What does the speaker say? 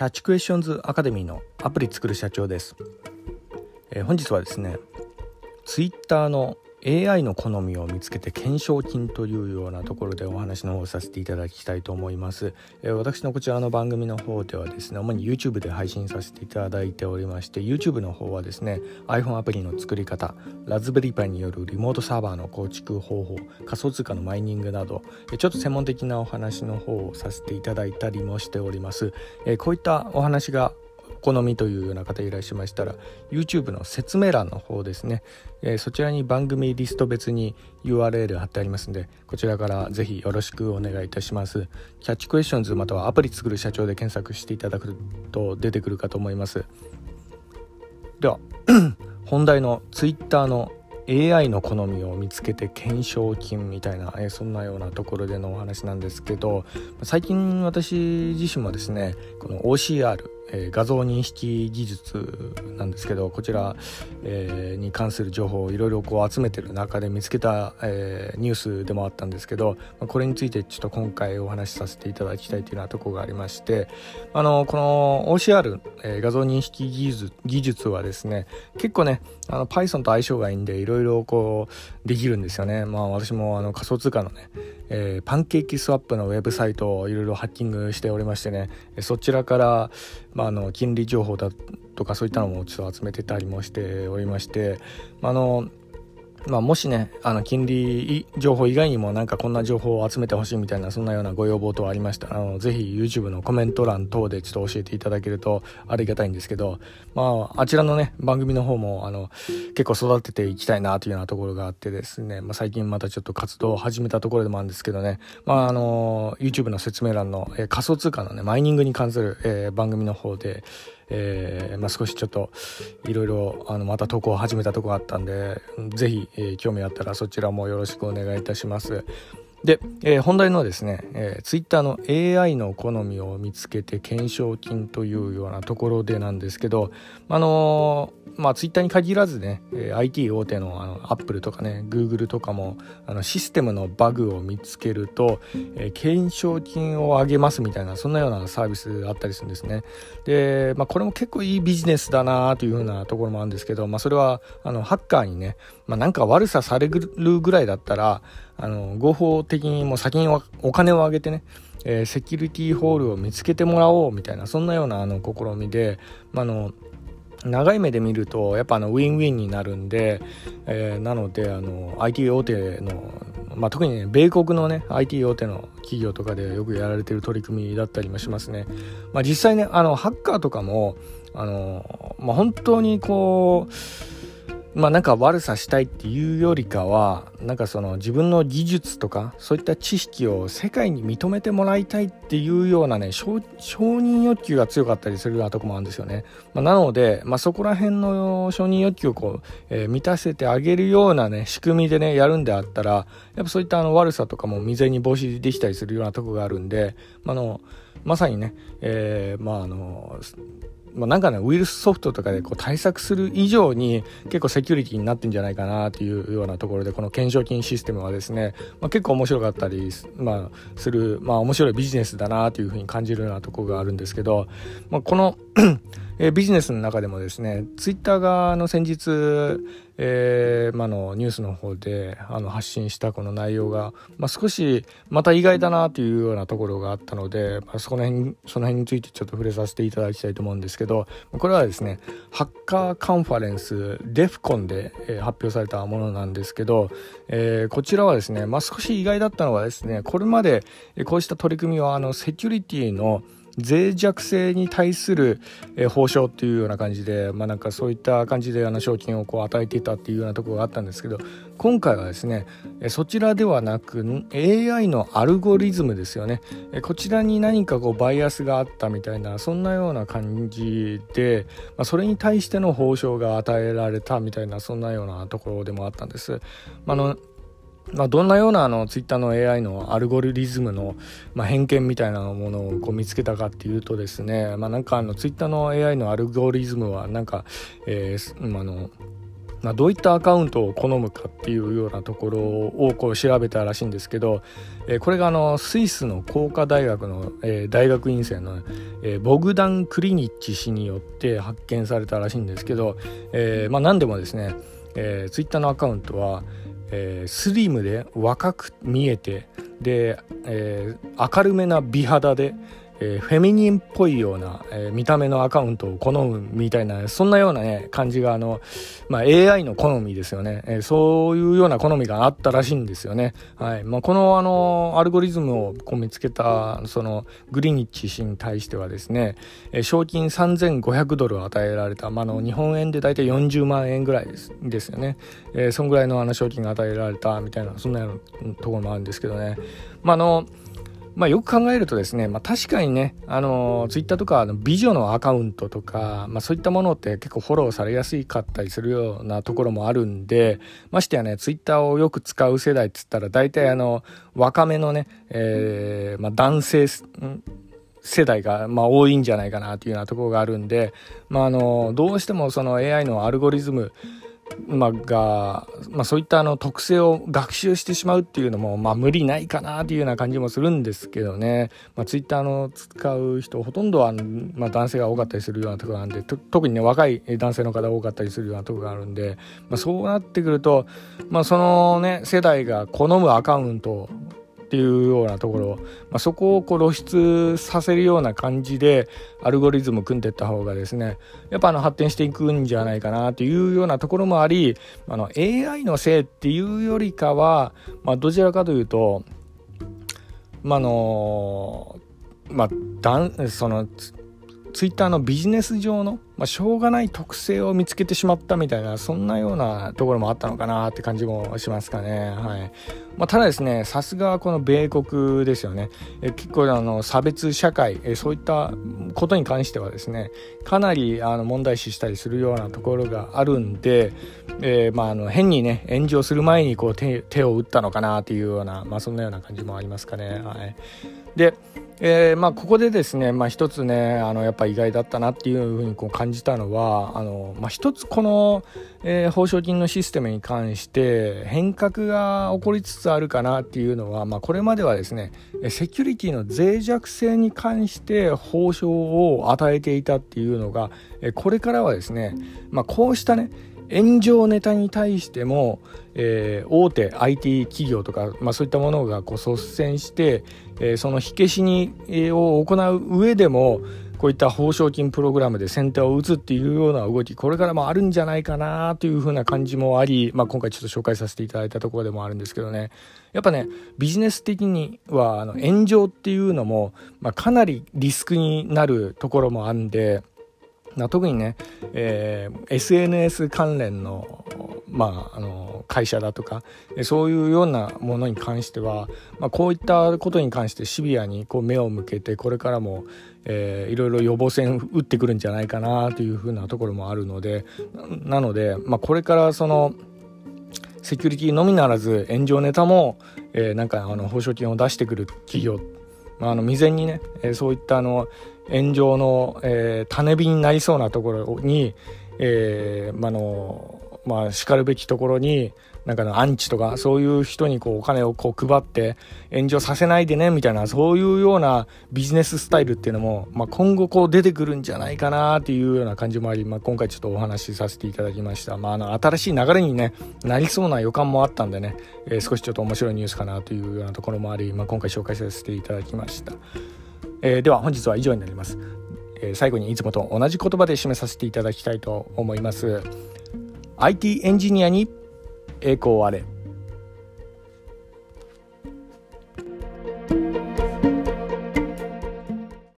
キャッチクエスチョンズアカデミーのアプリ作る社長です、えー、本日はですねツイッターの AI の好みを見つけて懸賞金というようなところでお話の方をさせていただきたいと思います、えー、私のこちらの番組の方ではですね主に YouTube で配信させていただいておりまして YouTube の方はですね iPhone アプリの作り方ラズベリーパイによるリモートサーバーの構築方法仮想通貨のマイニングなどちょっと専門的なお話の方をさせていただいたりもしております、えー、こういったお話が好みというような方いらっしゃいましたら YouTube の説明欄の方ですね、えー、そちらに番組リスト別に URL 貼ってありますんでこちらからぜひよろしくお願いいたします。キャッチクエスチョンズまたはアプリ作る社長で検索していただくと出てくるかと思います。では 本題の Twitter の AI の好みを見つけて懸賞金みたいな、え、そんなようなところでのお話なんですけど最近私自身もですねこの OCR えー、画像認識技術なんですけどこちら、えー、に関する情報をいろいろこう集めてる中で見つけた、えー、ニュースでもあったんですけどまこれについてちょっと今回お話しさせていただきたいというようなとこがありましてあのこの OCR、えー、画像認識技術技術はですね結構ねあの Python と相性がいいんでいろいろこうできるんですよね。まあ私もあの仮想通貨のねえー、パンケーキスワップのウェブサイトをいろいろハッキングしておりましてね。そちらから、まあ、あの金利情報だとかそういったのもちょっと集めてたりもしておりまして、まああのまあ、もしねあの金利情報以外にもなんかこんな情報を集めてほしいみたいなそんなようなご要望等ありました。らあのぜひ YouTube のコメント欄等でちょっと教えていただけるとありがたいんですけど、まあ、あちらのね番組の方もあの結構育てていきたいなというようなところがあってですね、まあ、最近またちょっと活動を始めたところでもあるんですけどね、まあ、あの YouTube の説明欄の、えー、仮想通貨のねマイニングに関する、えー、番組の方でえー、まあ、少しちょっといろいろあのまた投稿を始めたとこがあったんで是非、えー、興味あったらそちらもよろしくお願いいたします。で、えー、本題のですね、えー、ツイッターの AI の好みを見つけて懸賞金というようなところでなんですけど、あのー、まあ、ツイッターに限らずね、えー、IT 大手のあのアップルとかね、グーグルとかもあのシステムのバグを見つけると、えー、懸賞金を上げますみたいな、そんなようなサービスあったりするんですね。で、まあ、これも結構いいビジネスだなというふうなところもあるんですけど、まあ、それはあのハッカーにね、まあ、なんか悪さされるぐらいだったら、あの合法的にもう先にお金を上げてね、えー、セキュリティホールを見つけてもらおうみたいなそんなようなあの試みで、まあの長い目で見るとやっぱあのウィンウィンになるんで、えー、なのであの IT 大手の、まあ、特にね米国のね IT 大手の企業とかでよくやられてる取り組みだったりもしますね、まあ、実際ねあのハッカーとかもあの、まあ、本当にこうまあなんか悪さしたいっていうよりかはなんかその自分の技術とかそういった知識を世界に認めてもらいたいっていうようなね承認欲求が強かったりするようなとこもあるんですよね、まあ、なので、まあ、そこら辺の承認欲求をこう、えー、満たせてあげるようなね仕組みでねやるんであったらやっぱそういったあの悪さとかも未然に防止できたりするようなとこがあるんで、まあのまさにね、えー、まああのまあ、なんかね、ウイルスソフトとかでこう対策する以上に結構セキュリティになってんじゃないかなというようなところで、この懸賞金システムはですね、まあ、結構面白かったり、まあ、する、まあ面白いビジネスだなというふうに感じるようなところがあるんですけど、まあ、このえビジネスの中でもですね、ツイッターがの先日、えー、まあのニュースの方であの発信したこの内容が、まあ、少しまた意外だなというようなところがあったので、まあ、その辺その辺についてちょっと触れさせていただきたいと思うんですけどこれはですねハッカーカンファレンスデフコンで、えー、発表されたものなんですけど、えー、こちらはですね、まあ、少し意外だったのはですねこれまでこうした取り組みはあのセキュリティの脆弱性に対する、えー、報奨っていうような感じで、まあ、なんかそういった感じであの賞金をこう与えていたっていうようなところがあったんですけど今回はですね、そちらではなく AI のアルゴリズムですよね、こちらに何かこうバイアスがあったみたいなそんなような感じで、まあ、それに対しての報奨が与えられたみたいなそんなようなところでもあったんです。まあのまあ、どんなようなあのツイッターの AI のアルゴリズムの、まあ、偏見みたいなものをこう見つけたかっていうとですね、まあ、なんかあのツイッターの AI のアルゴリズムはなんか、えー、あのまあ、どういったアカウントを好むかっていうようなところをこう調べたらしいんですけど、えー、これがあのスイスの工科大学の、えー、大学院生の、えー、ボグダン・クリニッチ氏によって発見されたらしいんですけど、えーまあ、何でもですね、えー、ツイッターのアカウントは、えー、スリムで若く見えてで、えー、明るめな美肌で、えー、フェミニンっぽいような、えー、見た目のアカウントを好むみたいなそんなようなね感じがあの、まあ、AI の好みですよね、えー、そういうような好みがあったらしいんですよね、はい。まあ、このあのアルゴリズムをこう見つけたそのグリニッチ氏に対してはですね、え、賞金3500ドルを与えられた、まあ、の日本円で大体40万円ぐらいですですよね、え、そんぐらいのあの賞金が与えられたみたいなそんなようなところもあるんですけどね。まああのまあ、よく考えるとですね、まあ、確かにね、あのツイッターとかの美女のアカウントとか、まあ、そういったものって結構フォローされやすいかったりするようなところもあるんで、ましてやね、ツイッターをよく使う世代っつったら、大体あの、若めのね、えー、まあ、男性、世代が、まあ、多いんじゃないかなというようなところがあるんで、まあ、あのどうしてもその AI のアルゴリズムまあ、が、まあ、そういったあの特性を学習してしまうっていうのも、まあ、無理ないかなというような感じもするんですけどね、まあ、ツイッターの使う人ほとんどは、まあ、男性が多かったりするようなところなんで特にね若い男性の方多かったりするようなところがあるんで、まあ、そうなってくると、まあ、そのね世代が好むアカウントっていうようなところ、まあ、そこをこう露出させるような感じでアルゴリズム組んでいった方がですねやっぱあの発展していくんじゃないかなというようなところもありあの AI のせいっていうよりかは、まあ、どちらかというとまあのまあ、だんそのツイッターのビジネス上の、まあ、しょうがない特性を見つけてしまったみたいなそんなようなところもあったのかなって感じもしますかね。はいまあ、ただですねさすがこの米国ですよねえ結構あの差別社会えそういったことに関してはですねかなりあの問題視したりするようなところがあるんで、えー、まあ、あの変にね炎上する前にこう手手を打ったのかなというような、まあ、そんなような感じもありますかね。はい、でえー、まあ、ここでですね、まあ、一つねあのやっぱ意外だったなっていうふうにこう感じたのはあの、まあ、一つこの、えー、報奨金のシステムに関して変革が起こりつつあるかなっていうのは、まあ、これまではですねセキュリティの脆弱性に関して報奨を与えていたっていうのがこれからはですね、まあ、こうしたね炎上ネタに対しても、えー、大手 IT 企業とか、まあ、そういったものがこう率先して、え、その火消しに、え、を行う上でもこういった報奨金プログラムで先手を打つっていうような動きこれからもあるんじゃないかなというふうな感じもあり、まあ、今回ちょっと紹介させていただいたところでもあるんですけどねやっぱねビジネス的にはあの炎上っていうのも、まあ、かなりリスクになるところもあるんで。特にね、えー、SNS 関連の,、まあ、あの会社だとかそういうようなものに関しては、まあ、こういったことに関してシビアにこう目を向けてこれからも、えー、いろいろ予防線打ってくるんじゃないかなというふうなところもあるのでなので、まあ、これからそのセキュリティのみならず炎上ネタも、えー、なんかあの報奨金を出してくる企業まあ、あの未然にね、えー、そういったあの炎上の、えー、種火になりそうなところに、えー、まあのまあ、しかるべきところになんかのアンチとかそういう人にこうお金をこう配って炎上させないでねみたいなそういうようなビジネススタイルっていうのも、まあ、今後こう出てくるんじゃないかなっていうような感じもあり、まあ、今回ちょっとお話しさせていただきました、まあ、あの新しい流れに、ね、なりそうな予感もあったんでね、えー、少しちょっと面白いニュースかなというようなところもあり、まあ、今回紹介させていただきました。えー、では本日は以上になります、え、最後にいつもと同じ言葉で締めさせていただきたいと思います。IT エンジニアに栄光あれ。